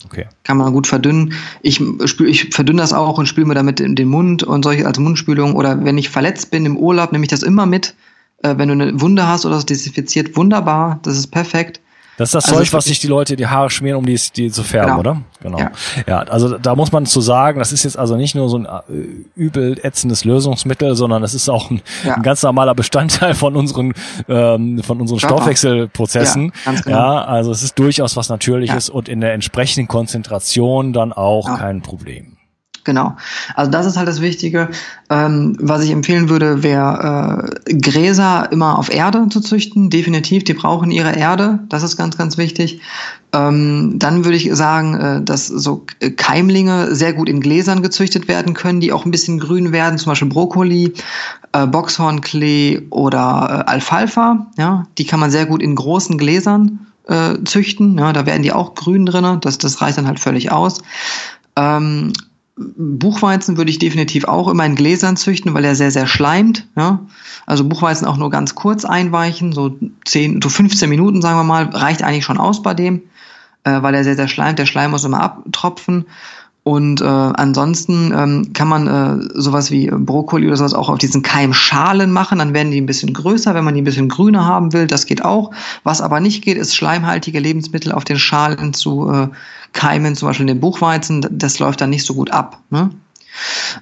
S1: Okay.
S2: Kann man gut verdünnen. Ich, ich verdünne das auch und spüle mir damit in den Mund und solche als Mundspülung. Oder wenn ich verletzt bin im Urlaub, nehme ich das immer mit. Äh, wenn du eine Wunde hast oder es desinfiziert, wunderbar. Das ist perfekt.
S1: Das ist das also Zeug, was sich die Leute die Haare schmieren, um die, die zu färben, genau. oder? Genau. Ja. ja, also da muss man zu sagen, das ist jetzt also nicht nur so ein äh, übel ätzendes Lösungsmittel, sondern das ist auch ein, ja. ein ganz normaler Bestandteil von unseren ähm, von unseren Körper. Stoffwechselprozessen. Ja, genau. ja, also es ist durchaus was Natürliches und in der entsprechenden Konzentration dann auch kein Problem.
S2: Genau. Also das ist halt das Wichtige. Ähm, was ich empfehlen würde, wäre äh, Gräser immer auf Erde zu züchten. Definitiv, die brauchen ihre Erde. Das ist ganz, ganz wichtig. Ähm, dann würde ich sagen, äh, dass so Keimlinge sehr gut in Gläsern gezüchtet werden können, die auch ein bisschen grün werden, zum Beispiel Brokkoli, äh, Boxhornklee oder äh, Alfalfa. Ja, die kann man sehr gut in großen Gläsern äh, züchten. Ja, da werden die auch grün drin. Das, das reicht dann halt völlig aus. Ähm, Buchweizen würde ich definitiv auch immer in Gläsern züchten, weil er sehr, sehr schleimt. Ja? Also Buchweizen auch nur ganz kurz einweichen, so 10, so 15 Minuten, sagen wir mal, reicht eigentlich schon aus bei dem, äh, weil er sehr, sehr schleimt. Der Schleim muss immer abtropfen. Und äh, ansonsten ähm, kann man äh, sowas wie Brokkoli oder sowas auch auf diesen Keimschalen machen. Dann werden die ein bisschen größer, wenn man die ein bisschen grüner haben will. Das geht auch. Was aber nicht geht, ist schleimhaltige Lebensmittel auf den Schalen zu äh, keimen, zum Beispiel den Buchweizen. Das läuft dann nicht so gut ab. Ne?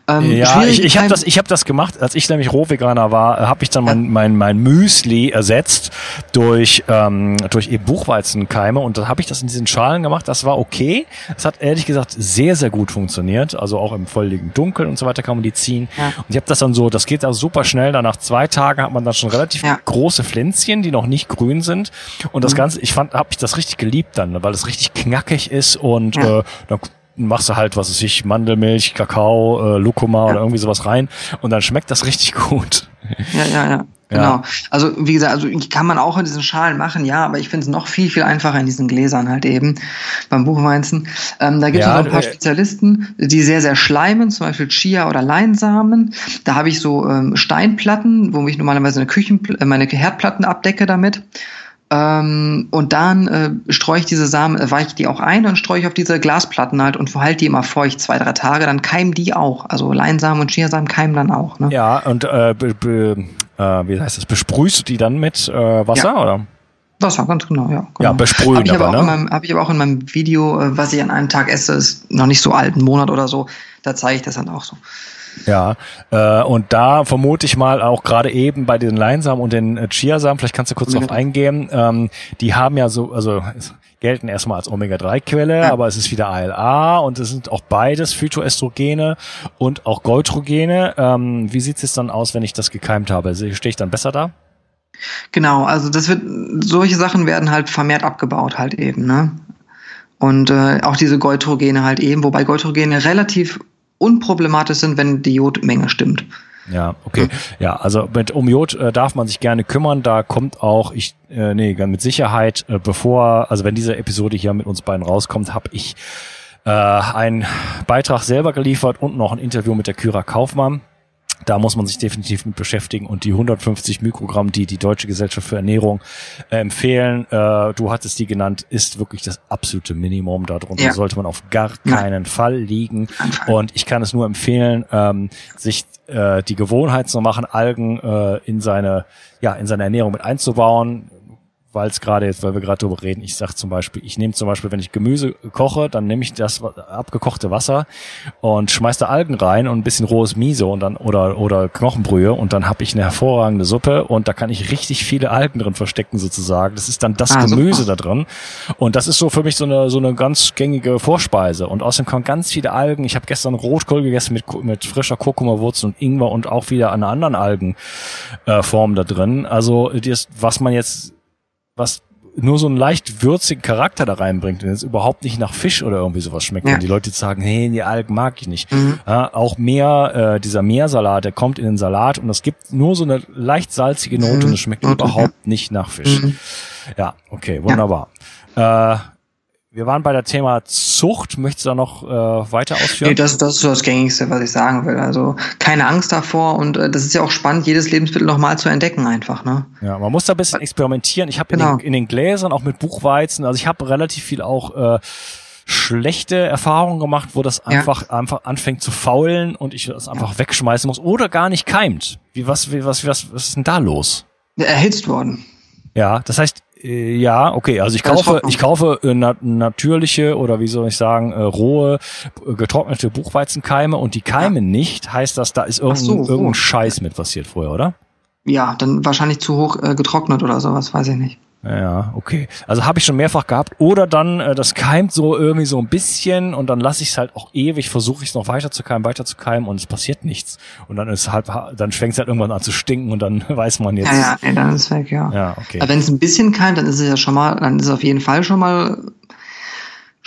S1: Ähm, ja, ich, ich habe das, ich hab das gemacht, als ich nämlich Rohveganer war, äh, habe ich dann ja. mein, mein, mein Müsli ersetzt durch, ähm, durch eben Buchweizenkeime und dann habe ich das in diesen Schalen gemacht. Das war okay. Es hat ehrlich gesagt sehr, sehr gut funktioniert. Also auch im völligen Dunkeln und so weiter kann man die ziehen. Ja. Und ich habe das dann so, das geht also super schnell. Dann nach zwei Tagen hat man dann schon relativ ja. große Pflänzchen, die noch nicht grün sind. Und das mhm. Ganze, ich fand, habe ich das richtig geliebt dann, weil es richtig knackig ist und äh, dann machst du halt, was weiß ich, Mandelmilch, Kakao, äh, Lucuma ja. oder irgendwie sowas rein und dann schmeckt das richtig gut.
S2: Ja, ja, ja. Genau. Ja. Also wie gesagt, also kann man auch in diesen Schalen machen, ja, aber ich finde es noch viel, viel einfacher in diesen Gläsern halt eben beim Buchweinzen. Ähm, da gibt es ja, auch ein paar äh, Spezialisten, die sehr, sehr schleimen, zum Beispiel Chia oder Leinsamen. Da habe ich so ähm, Steinplatten, wo ich normalerweise eine Küchen, äh, meine Herdplatten abdecke damit. Ähm, und dann äh, streue ich diese Samen, äh, weiche die auch ein und streue ich auf diese Glasplatten halt und verhalte die immer feucht zwei, drei Tage, dann keimen die auch. Also Leinsamen und Chiasamen keimen dann auch. Ne?
S1: Ja, und äh, äh, wie heißt das, besprühst du die dann mit äh, Wasser ja. oder?
S2: Wasser, ganz genau, ja.
S1: Genau. Ja, besprühen
S2: hab ich aber, aber ne? Habe ich aber auch in meinem Video, äh, was ich an einem Tag esse, ist noch nicht so alt, einen Monat oder so, da zeige ich das dann auch so.
S1: Ja, äh, und da vermute ich mal auch gerade eben bei den Leinsamen und den äh, Chiasamen, vielleicht kannst du kurz drauf eingehen, ähm, die haben ja so, also gelten erstmal als Omega-3-Quelle, ja. aber es ist wieder ALA und es sind auch beides Phytoestrogene und auch Goitrogene. Ähm, wie sieht es dann aus, wenn ich das gekeimt habe? Stehe ich dann besser da?
S2: Genau, also das wird, solche Sachen werden halt vermehrt abgebaut halt eben, ne? Und äh, auch diese Goitrogene halt eben, wobei Goitrogene relativ unproblematisch sind, wenn die Jodmenge stimmt.
S1: Ja, okay. Ja, also mit um Jod äh, darf man sich gerne kümmern. Da kommt auch, ich, äh, nee, mit Sicherheit, äh, bevor, also wenn diese Episode hier mit uns beiden rauskommt, habe ich äh, einen Beitrag selber geliefert und noch ein Interview mit der Kyra Kaufmann. Da muss man sich definitiv mit beschäftigen und die 150 Mikrogramm, die die Deutsche Gesellschaft für Ernährung äh, empfehlen, äh, du hattest die genannt, ist wirklich das absolute Minimum. Darunter ja. sollte man auf gar keinen ja. Fall liegen. Und ich kann es nur empfehlen, ähm, sich äh, die Gewohnheit zu machen, Algen äh, in seine ja in seine Ernährung mit einzubauen weil es gerade jetzt, weil wir gerade darüber reden, ich sag zum Beispiel, ich nehme zum Beispiel, wenn ich Gemüse koche, dann nehme ich das abgekochte Wasser und schmeiß da Algen rein und ein bisschen rohes Miso und dann oder oder Knochenbrühe und dann habe ich eine hervorragende Suppe und da kann ich richtig viele Algen drin verstecken sozusagen. Das ist dann das ah, Gemüse super. da drin und das ist so für mich so eine so eine ganz gängige Vorspeise und außerdem kommen ganz viele Algen. Ich habe gestern Rotkohl gegessen mit mit frischer Kurkumawurzel und Ingwer und auch wieder eine anderen Algenform äh, da drin. Also das, was man jetzt was nur so einen leicht würzigen Charakter da reinbringt und jetzt überhaupt nicht nach Fisch oder irgendwie sowas schmeckt. Ja. Und die Leute sagen, hey, die Algen mag ich nicht. Mhm. Ja, auch mehr, äh, dieser Meersalat, der kommt in den Salat und es gibt nur so eine leicht salzige Note mhm. und es schmeckt mhm. überhaupt nicht nach Fisch. Mhm. Ja, okay, wunderbar. Ja. Äh, wir waren bei der Thema Zucht. Möchtest du da noch äh, weiter ausführen?
S2: Nee, das, das ist so das Gängigste, was ich sagen will. Also keine Angst davor und äh, das ist ja auch spannend, jedes Lebensmittel nochmal zu entdecken einfach. Ne?
S1: Ja, man muss da ein bisschen experimentieren. Ich habe genau. in, in, den Gläsern auch mit Buchweizen, also ich habe relativ viel auch äh, schlechte Erfahrungen gemacht, wo das einfach ja. einfach anfängt zu faulen und ich das einfach ja. wegschmeißen muss oder gar nicht keimt. Wie was wie was was was ist denn da los?
S2: Erhitzt worden.
S1: Ja, das heißt, ja, okay. Also ich kaufe, ich kaufe äh, na natürliche oder wie soll ich sagen, äh, rohe, äh, getrocknete Buchweizenkeime und die keimen ja. nicht. Heißt das, da ist irgendein, so, irgendein Scheiß mit passiert vorher, oder?
S2: Ja, dann wahrscheinlich zu hoch äh, getrocknet oder sowas, weiß ich nicht.
S1: Ja, okay. Also habe ich schon mehrfach gehabt. Oder dann, äh, das keimt so irgendwie so ein bisschen und dann lasse ich es halt auch ewig, versuche ich es noch weiter zu keimen, weiter zu keimen und es passiert nichts. Und dann ist halt, dann fängt es halt irgendwann an zu stinken und dann weiß man jetzt.
S2: Ja, ja, dann ist es weg, ja.
S1: Ja, okay.
S2: Aber wenn es ein bisschen keimt, dann ist es ja schon mal, dann ist es auf jeden Fall schon mal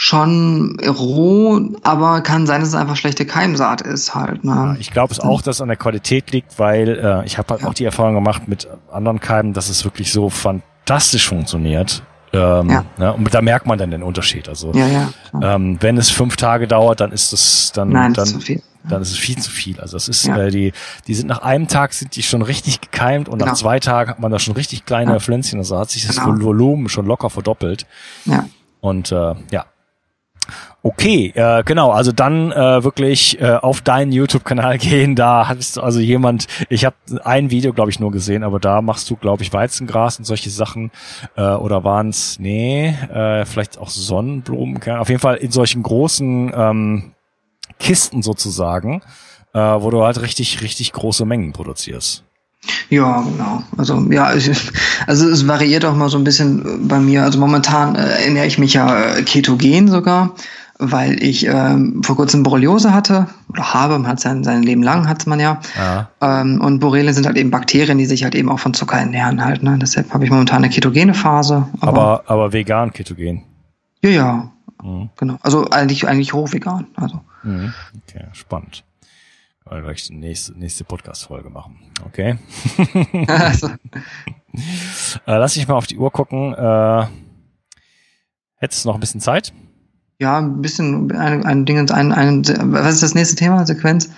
S2: schon roh, aber kann sein, dass es einfach schlechte Keimsaat ist halt. Ne? Ja,
S1: ich glaube es auch, dass es an der Qualität liegt, weil äh, ich habe halt ja. auch die Erfahrung gemacht mit anderen Keimen, dass es wirklich so fantastisch fantastisch funktioniert. Ähm, ja. ne, und da merkt man dann den Unterschied. Also
S2: ja, ja,
S1: ähm, wenn es fünf Tage dauert, dann ist es dann,
S2: Nein,
S1: dann,
S2: ist
S1: dann ist es viel zu viel. Also das ist äh, die, die sind nach einem Tag sind die schon richtig gekeimt und genau. nach zwei Tagen hat man da schon richtig kleine. Pflänzchen. Also hat sich das genau. Volumen schon locker verdoppelt.
S2: Ja.
S1: Und äh, ja, Okay, äh, genau, also dann äh, wirklich äh, auf deinen YouTube-Kanal gehen, da du also jemand, ich habe ein Video, glaube ich, nur gesehen, aber da machst du, glaube ich, Weizengras und solche Sachen, äh, oder waren's, nee, äh, vielleicht auch Sonnenblumen, auf jeden Fall in solchen großen ähm, Kisten sozusagen, äh, wo du halt richtig, richtig große Mengen produzierst.
S2: Ja, genau. Also ja, ich, also es variiert auch mal so ein bisschen bei mir. Also momentan äh, ernähre ich mich ja äh, ketogen sogar weil ich ähm, vor kurzem Borreliose hatte oder habe, man hat sein, sein Leben lang hat man ja. ja. Ähm, und Borrelien sind halt eben Bakterien, die sich halt eben auch von Zucker ernähren halt. Ne? Deshalb habe ich momentan eine ketogene Phase.
S1: Aber, aber, aber vegan ketogen.
S2: Ja, ja. Mhm. Genau. Also eigentlich, eigentlich hochvegan. Also.
S1: Mhm. Okay, spannend. Weil wir die nächste, nächste Podcast-Folge machen. Okay. also. äh, lass ich mal auf die Uhr gucken. Äh, hättest du noch ein bisschen Zeit?
S2: Ja, ein bisschen ein, ein Ding, ein, ein, was ist das nächste Thema, Sequenz?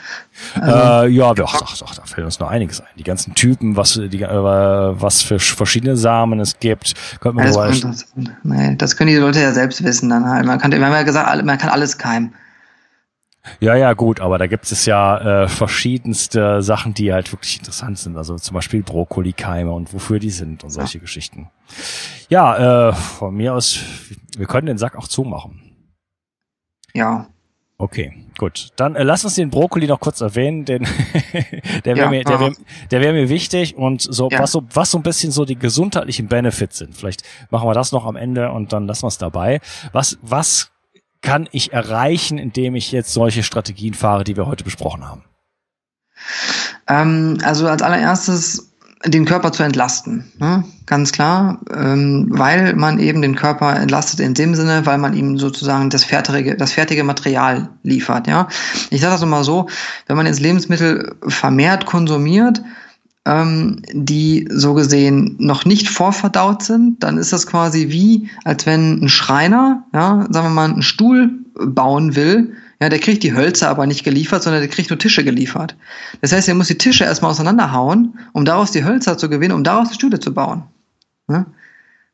S1: Äh, ja, doch, doch, doch, da fällt uns noch einiges ein. Die ganzen Typen, was, die, äh, was für verschiedene Samen es gibt.
S2: Könnte man ja, das, nee, das können die Leute ja selbst wissen dann halt. Man kann, wir haben ja gesagt, man kann alles keimen.
S1: Ja, ja, gut, aber da gibt es ja äh, verschiedenste Sachen, die halt wirklich interessant sind. Also zum Beispiel Brokkoli-Keime und wofür die sind und solche ja. Geschichten. Ja, äh, von mir aus, wir können den Sack auch zumachen.
S2: Ja.
S1: Okay, gut. Dann äh, lass uns den Brokkoli noch kurz erwähnen, denn der wäre ja, mir, der wär, der wär mir wichtig und so ja. was so was so ein bisschen so die gesundheitlichen Benefits sind. Vielleicht machen wir das noch am Ende und dann lassen wir es dabei. Was was kann ich erreichen, indem ich jetzt solche Strategien fahre, die wir heute besprochen haben?
S2: Ähm, also als allererstes den Körper zu entlasten, ne? ganz klar, ähm, weil man eben den Körper entlastet in dem Sinne, weil man ihm sozusagen das fertige, das fertige Material liefert. Ja, ich sage das immer so: Wenn man jetzt Lebensmittel vermehrt konsumiert, ähm, die so gesehen noch nicht vorverdaut sind, dann ist das quasi wie, als wenn ein Schreiner, ja, sagen wir mal, einen Stuhl bauen will, ja, der kriegt die Hölzer aber nicht geliefert, sondern der kriegt nur Tische geliefert. Das heißt, er muss die Tische erstmal auseinanderhauen, um daraus die Hölzer zu gewinnen, um daraus die Stühle zu bauen. Ja?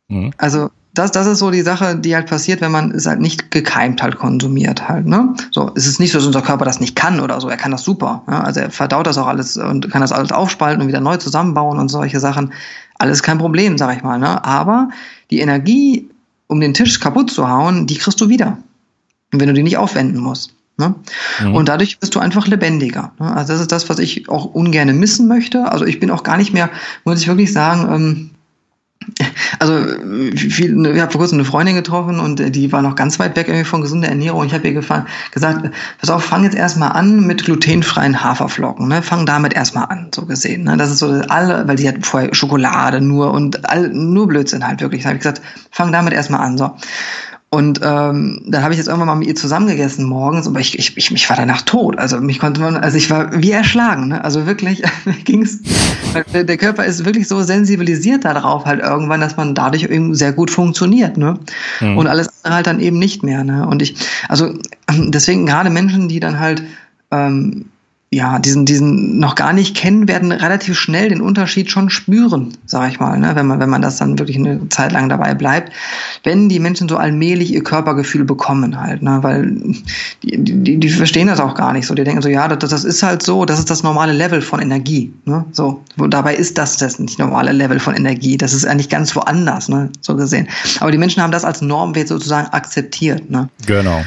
S2: Mhm. Also das, das ist so die Sache, die halt passiert, wenn man es halt nicht gekeimt halt konsumiert halt. Ne? So, es ist nicht so, dass unser Körper das nicht kann oder so. Er kann das super. Ja? Also er verdaut das auch alles und kann das alles aufspalten und wieder neu zusammenbauen und solche Sachen. Alles kein Problem, sag ich mal. Ne? Aber die Energie, um den Tisch kaputt zu hauen, die kriegst du wieder. Wenn du die nicht aufwenden musst. Ne? Mhm. Und dadurch bist du einfach lebendiger. Ne? Also das ist das, was ich auch ungern missen möchte. Also ich bin auch gar nicht mehr, muss ich wirklich sagen, ähm, also viel, ich habe vor kurzem eine Freundin getroffen und äh, die war noch ganz weit weg irgendwie von gesunder Ernährung. Ich habe ihr gefallen, gesagt, pass auf, fang jetzt erstmal an mit glutenfreien Haferflocken. Ne? Fang damit erstmal an, so gesehen. Ne? Das ist so alle, weil die hat vorher Schokolade nur und all, nur Blödsinn halt wirklich. Da habe ich gesagt, fang damit erstmal an. So. Und ähm, dann habe ich jetzt irgendwann mal mit ihr zusammengegessen morgens, aber ich, ich, ich, ich war danach tot. Also mich konnte man, also ich war wie erschlagen. Ne? Also wirklich, ging's. Der, Körper ist wirklich so sensibilisiert darauf halt irgendwann, dass man dadurch eben sehr gut funktioniert. Ne? Mhm. Und alles andere halt dann eben nicht mehr. Ne? Und ich, also deswegen gerade Menschen, die dann halt ähm, ja, diesen, diesen noch gar nicht kennen, werden relativ schnell den Unterschied schon spüren, sage ich mal, ne? wenn, man, wenn man das dann wirklich eine Zeit lang dabei bleibt, wenn die Menschen so allmählich ihr Körpergefühl bekommen halt, ne? weil die, die, die verstehen das auch gar nicht so, die denken so, ja, das, das ist halt so, das ist das normale Level von Energie, ne? so, dabei ist das das nicht normale Level von Energie, das ist eigentlich ganz woanders, ne? so gesehen, aber die Menschen haben das als Normwert sozusagen akzeptiert. Ne?
S1: Genau.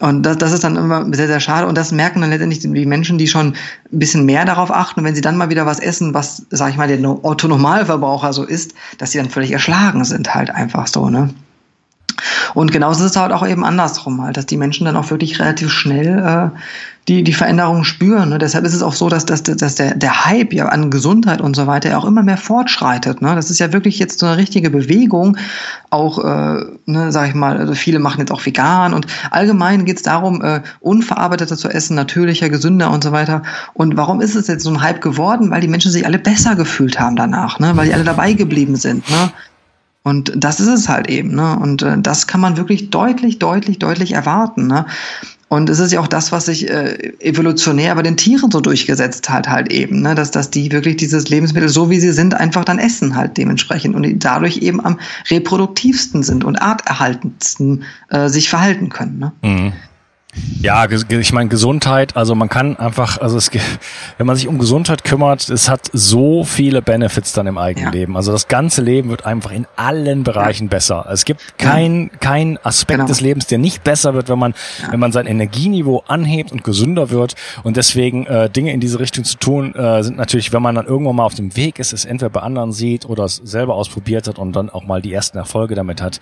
S2: Und das, das ist dann immer sehr, sehr schade. Und das merken dann letztendlich die Menschen, die schon ein bisschen mehr darauf achten. Und wenn sie dann mal wieder was essen, was, sag ich mal, der Otto-Normalverbraucher so isst, dass sie dann völlig erschlagen sind, halt einfach so, ne? Und genauso ist es halt auch eben andersrum, halt, dass die Menschen dann auch wirklich relativ schnell äh, die, die Veränderungen spüren. Ne? Deshalb ist es auch so, dass, dass, dass der, der Hype ja an Gesundheit und so weiter auch immer mehr fortschreitet. Ne? Das ist ja wirklich jetzt so eine richtige Bewegung. Auch, äh, ne, sag ich mal, also viele machen jetzt auch vegan und allgemein geht es darum, äh, unverarbeiteter zu essen, natürlicher, gesünder und so weiter. Und warum ist es jetzt so ein Hype geworden? Weil die Menschen sich alle besser gefühlt haben danach, ne? weil die alle dabei geblieben sind. Ne? Und das ist es halt eben. Ne? Und äh, das kann man wirklich deutlich, deutlich, deutlich erwarten. Ne? Und es ist ja auch das, was sich äh, evolutionär bei den Tieren so durchgesetzt hat, halt eben, ne? dass, dass die wirklich dieses Lebensmittel, so wie sie sind, einfach dann essen halt dementsprechend und dadurch eben am reproduktivsten sind und arterhaltendsten äh, sich verhalten können. Ne? Mhm.
S1: Ja, ich meine Gesundheit, also man kann einfach, also es, wenn man sich um Gesundheit kümmert, es hat so viele Benefits dann im eigenen ja. Leben. Also das ganze Leben wird einfach in allen Bereichen ja. besser. Es gibt kein kein Aspekt genau. des Lebens, der nicht besser wird, wenn man ja. wenn man sein Energieniveau anhebt und gesünder wird. Und deswegen äh, Dinge in diese Richtung zu tun, äh, sind natürlich, wenn man dann irgendwann mal auf dem Weg ist, es entweder bei anderen sieht oder es selber ausprobiert hat und dann auch mal die ersten Erfolge damit hat,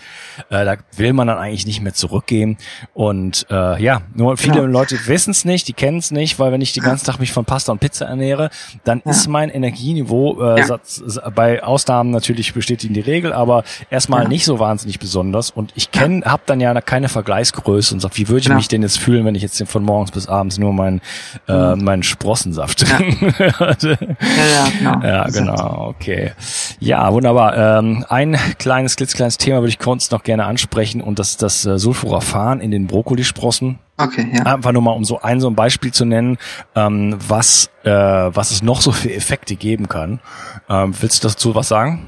S1: äh, da will man dann eigentlich nicht mehr zurückgehen. Und äh, ja, Ja, nur viele genau. Leute wissen es nicht, die kennen es nicht, weil wenn ich den ganzen Tag mich von Pasta und Pizza ernähre, dann ja. ist mein Energieniveau äh, ja. bei Ausnahmen natürlich bestätigen die Regel, aber erstmal ja. nicht so wahnsinnig besonders. Und ich kenne, habe dann ja keine Vergleichsgröße und sag, wie würde ich genau. mich denn jetzt fühlen, wenn ich jetzt von morgens bis abends nur meinen äh, mhm. meinen Sprossensaft trinke? ja. ja, genau. genau, okay. Ja, wunderbar. Ähm, ein kleines, klitzekleines Thema würde ich kurz noch gerne ansprechen und das ist das äh, Sulforaphan in den Brokkolisprossen.
S2: Okay, ja.
S1: Einfach nur mal, um so ein so ein Beispiel zu nennen, ähm, was, äh, was es noch so für Effekte geben kann. Ähm, willst du dazu was sagen?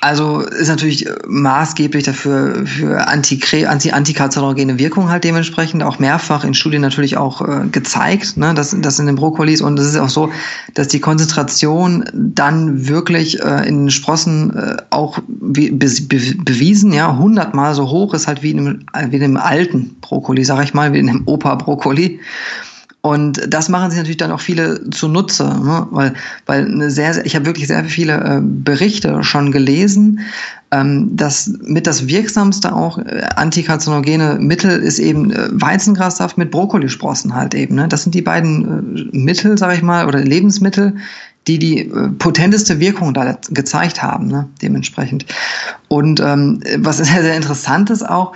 S2: Also ist natürlich maßgeblich dafür für anti antikarzinogene Wirkung halt dementsprechend auch mehrfach in Studien natürlich auch äh, gezeigt, ne, dass das in den Brokkolis und es ist auch so, dass die Konzentration dann wirklich äh, in den Sprossen äh, auch be be bewiesen, ja, hundertmal so hoch ist halt wie in einem, wie in einem alten Brokkoli, sag ich mal, wie in einem Opa-Brokkoli. Und das machen sich natürlich dann auch viele zunutze, ne? weil, weil eine sehr, sehr ich habe wirklich sehr viele äh, Berichte schon gelesen, ähm, dass mit das wirksamste auch äh, antikarzinogene Mittel ist eben äh, Weizengrassaft mit Brokkolisprossen halt eben. Ne? Das sind die beiden äh, Mittel, sage ich mal, oder Lebensmittel, die die äh, potenteste Wirkung da gezeigt haben, ne? dementsprechend. Und ähm, was sehr, sehr interessant ist auch,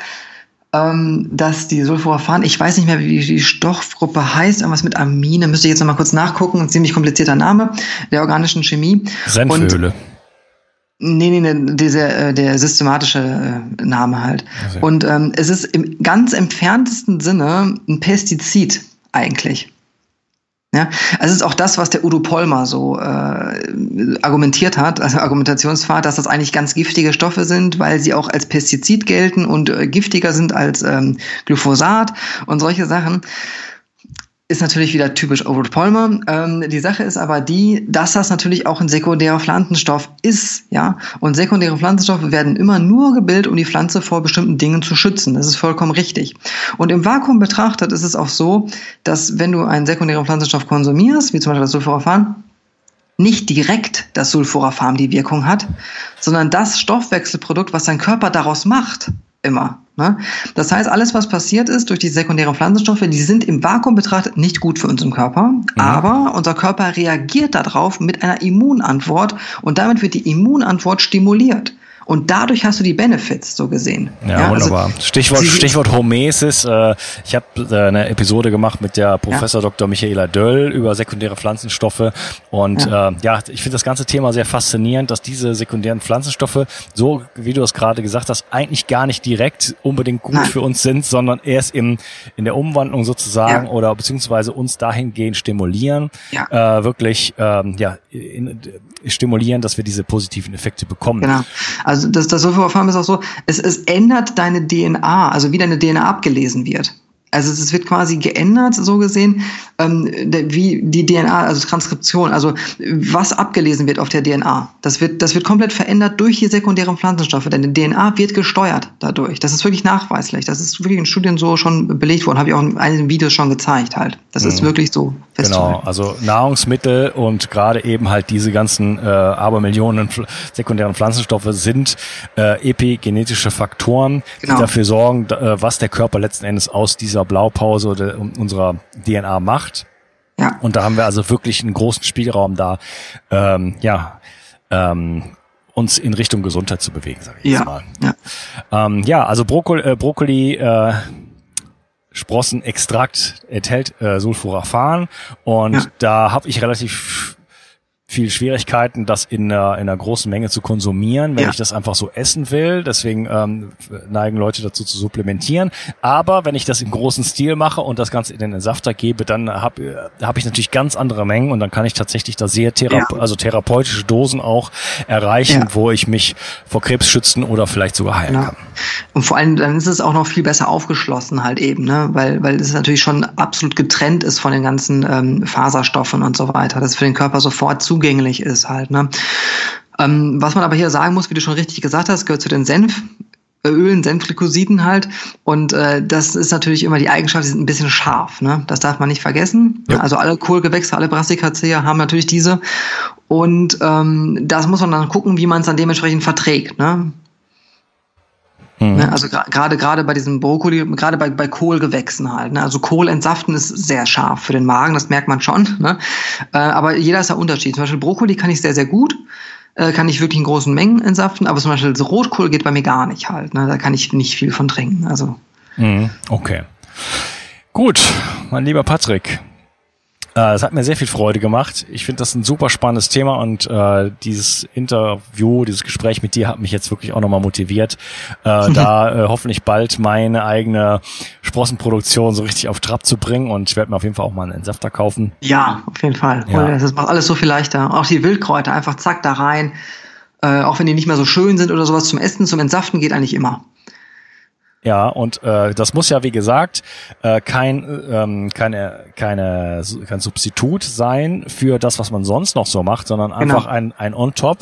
S2: ähm, dass die Sulforaphan, ich weiß nicht mehr, wie die Stoffgruppe heißt, irgendwas mit Amine, müsste ich jetzt noch mal kurz nachgucken, ein ziemlich komplizierter Name der organischen Chemie.
S1: Senföle.
S2: Nee, nee, nee, dieser, äh, der systematische äh, Name halt. Also. Und ähm, es ist im ganz entferntesten Sinne ein Pestizid eigentlich. Ja, also es ist auch das, was der Udo Polmer so äh, argumentiert hat, also Argumentationsfahrt, dass das eigentlich ganz giftige Stoffe sind, weil sie auch als Pestizid gelten und äh, giftiger sind als ähm, Glyphosat und solche Sachen ist natürlich wieder typisch Overwood Palmer. Ähm, die Sache ist aber die, dass das natürlich auch ein sekundärer Pflanzenstoff ist, ja. Und sekundäre Pflanzenstoffe werden immer nur gebildet, um die Pflanze vor bestimmten Dingen zu schützen. Das ist vollkommen richtig. Und im Vakuum betrachtet ist es auch so, dass wenn du einen sekundären Pflanzenstoff konsumierst, wie zum Beispiel das Sulforaphan, nicht direkt das Sulforaphan die Wirkung hat, sondern das Stoffwechselprodukt, was dein Körper daraus macht, immer. Ne? Das heißt, alles, was passiert ist durch die sekundären Pflanzenstoffe, die sind im Vakuum betrachtet nicht gut für unseren Körper, mhm. aber unser Körper reagiert darauf mit einer Immunantwort und damit wird die Immunantwort stimuliert. Und dadurch hast du die Benefits so gesehen.
S1: Ja, ja also wunderbar. Also, Stichwort, Stichwort Homesis. Äh, ich habe äh, eine Episode gemacht mit der Professor ja. Dr. Michaela Döll über sekundäre Pflanzenstoffe. Und ja, äh, ja ich finde das ganze Thema sehr faszinierend, dass diese sekundären Pflanzenstoffe, so wie du es gerade gesagt hast, eigentlich gar nicht direkt unbedingt gut Nein. für uns sind, sondern erst im, in der Umwandlung sozusagen ja. oder beziehungsweise uns dahingehend stimulieren, ja. äh, wirklich ähm, ja, in, stimulieren, dass wir diese positiven Effekte bekommen.
S2: Genau. Also das, das Sulforaphan ist auch so, es, es ändert deine DNA, also wie deine DNA abgelesen wird. Also es wird quasi geändert, so gesehen, ähm, wie die DNA, also Transkription, also was abgelesen wird auf der DNA. Das wird, das wird komplett verändert durch die sekundären Pflanzenstoffe, denn die DNA wird gesteuert dadurch. Das ist wirklich nachweislich. Das ist wirklich in Studien so schon belegt worden, habe ich auch in einigen Videos schon gezeigt halt. Das ist mhm. wirklich so.
S1: Genau, also Nahrungsmittel und gerade eben halt diese ganzen äh, Abermillionen sekundären Pflanzenstoffe sind äh, epigenetische Faktoren, genau. die dafür sorgen, äh, was der Körper letzten Endes aus dieser unserer Blaupause oder unserer DNA macht. Ja. Und da haben wir also wirklich einen großen Spielraum da, ähm, ja, ähm, uns in Richtung Gesundheit zu bewegen, sage ich ja. jetzt mal. Ja, ähm, ja also Brokkoli, äh, Brokkoli äh, Sprossenextrakt enthält äh, Sulforaphan und ja. da habe ich relativ viel Schwierigkeiten, das in einer, in einer großen Menge zu konsumieren, wenn ja. ich das einfach so essen will. Deswegen ähm, neigen Leute dazu zu supplementieren. Aber wenn ich das im großen Stil mache und das Ganze in den Safter gebe, dann habe hab ich natürlich ganz andere Mengen und dann kann ich tatsächlich da sehr thera ja. also therapeutische Dosen auch erreichen, ja. wo ich mich vor Krebs schützen oder vielleicht sogar heilen genau. kann.
S2: Und vor allem dann ist es auch noch viel besser aufgeschlossen halt eben, ne? weil, weil es natürlich schon absolut getrennt ist von den ganzen ähm, Faserstoffen und so weiter. Das ist für den Körper sofort zugänglich zugänglich ist halt. Ne? Ähm, was man aber hier sagen muss, wie du schon richtig gesagt hast, gehört zu den Senf. Ölen, Senfglycosiden halt. Und äh, das ist natürlich immer die Eigenschaft, die sind ein bisschen scharf. Ne? Das darf man nicht vergessen. Ja. Also alle Kohlgewächse, alle Brassicacea haben natürlich diese. Und ähm, das muss man dann gucken, wie man es dann dementsprechend verträgt. Ne? Mhm. Ne? Also gerade gerade bei diesem Brokkoli, gerade bei, bei Kohlgewächsen halt. Ne? Also Kohl entsaften ist sehr scharf für den Magen, das merkt man schon. Ne? Äh, aber jeder ist ja Unterschied. Zum Beispiel Brokkoli kann ich sehr, sehr gut äh, kann ich wirklich in großen Mengen entsaften, aber zum Beispiel so Rotkohl geht bei mir gar nicht halt. Ne? Da kann ich nicht viel von trinken. Also.
S1: Mhm, okay. Gut, mein lieber Patrick. Äh, es hat mir sehr viel Freude gemacht. Ich finde das ein super spannendes Thema und äh, dieses Interview, dieses Gespräch mit dir hat mich jetzt wirklich auch nochmal motiviert, äh, da äh, hoffentlich bald meine eigene Sprossenproduktion so richtig auf Trab zu bringen und ich werde mir auf jeden Fall auch mal einen Entsafter kaufen.
S2: Ja, auf jeden Fall. Ja. Das macht alles so viel leichter. Auch die Wildkräuter, einfach zack da rein. Äh, auch wenn die nicht mehr so schön sind oder sowas zum Essen, zum Entsaften geht eigentlich immer.
S1: Ja, und äh, das muss ja, wie gesagt, äh, kein, ähm, keine, keine, kein Substitut sein für das, was man sonst noch so macht, sondern genau. einfach genau. ein, ein On-Top.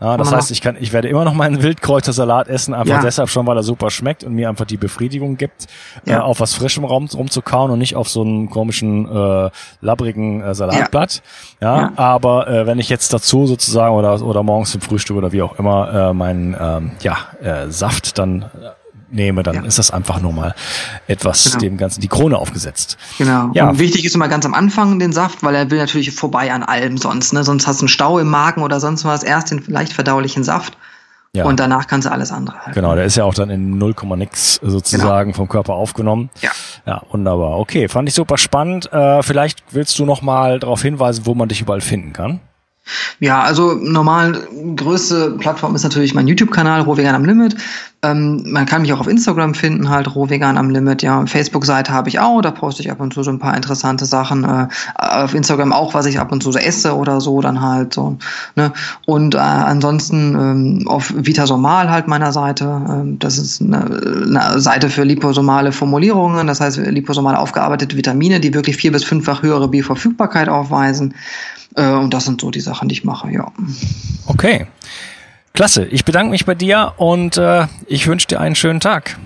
S1: Ja, das heißt, ich kann, ich werde immer noch meinen Wildkräutersalat essen, einfach ja. deshalb schon, weil er super schmeckt und mir einfach die Befriedigung gibt, ja. äh, auf was frischem Raum rumzukauen und nicht auf so einem komischen, äh, labbrigen äh, Salatblatt. Ja, ja. aber äh, wenn ich jetzt dazu sozusagen oder, oder morgens zum Frühstück oder wie auch immer äh, meinen ähm, ja, äh, Saft dann äh, nehme, dann ja. ist das einfach nur mal etwas genau. dem Ganzen die Krone aufgesetzt.
S2: Genau. Ja. Und wichtig ist immer ganz am Anfang den Saft, weil er will natürlich vorbei an allem sonst. Ne? Sonst hast du einen Stau im Magen oder sonst was. Erst den leicht verdaulichen Saft. Ja. Und danach kannst du alles andere
S1: halten. Genau, der ist ja auch dann in 0, nix sozusagen genau. vom Körper aufgenommen.
S2: Ja.
S1: Ja, wunderbar. Okay, fand ich super spannend. Äh, vielleicht willst du noch mal darauf hinweisen, wo man dich überall finden kann.
S2: Ja, also normal größte Plattform ist natürlich mein YouTube-Kanal Rohvegan am Limit. Ähm, man kann mich auch auf Instagram finden, halt Rohvegan am Limit. Ja, Facebook-Seite habe ich auch, da poste ich ab und zu so ein paar interessante Sachen. Äh, auf Instagram auch, was ich ab und zu so esse oder so, dann halt so. Ne? Und äh, ansonsten ähm, auf Vitasomal halt meiner Seite. Ähm, das ist eine, eine Seite für liposomale Formulierungen, das heißt liposomale aufgearbeitete Vitamine, die wirklich vier bis fünffach höhere Bioverfügbarkeit aufweisen. Äh, und das sind so die Sachen, die ich mache, ja.
S1: Okay. Klasse. Ich bedanke mich bei dir und äh, ich wünsche dir einen schönen Tag.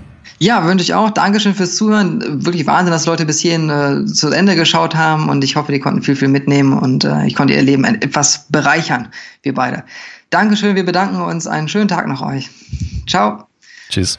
S2: Ja, wünsche ich auch. Dankeschön fürs Zuhören. Wirklich Wahnsinn, dass Leute bis hierhin äh, zu Ende geschaut haben und ich hoffe, die konnten viel, viel mitnehmen und äh, ich konnte ihr Leben etwas bereichern, wir beide. Dankeschön, wir bedanken uns. Einen schönen Tag noch euch. Ciao.
S1: Tschüss.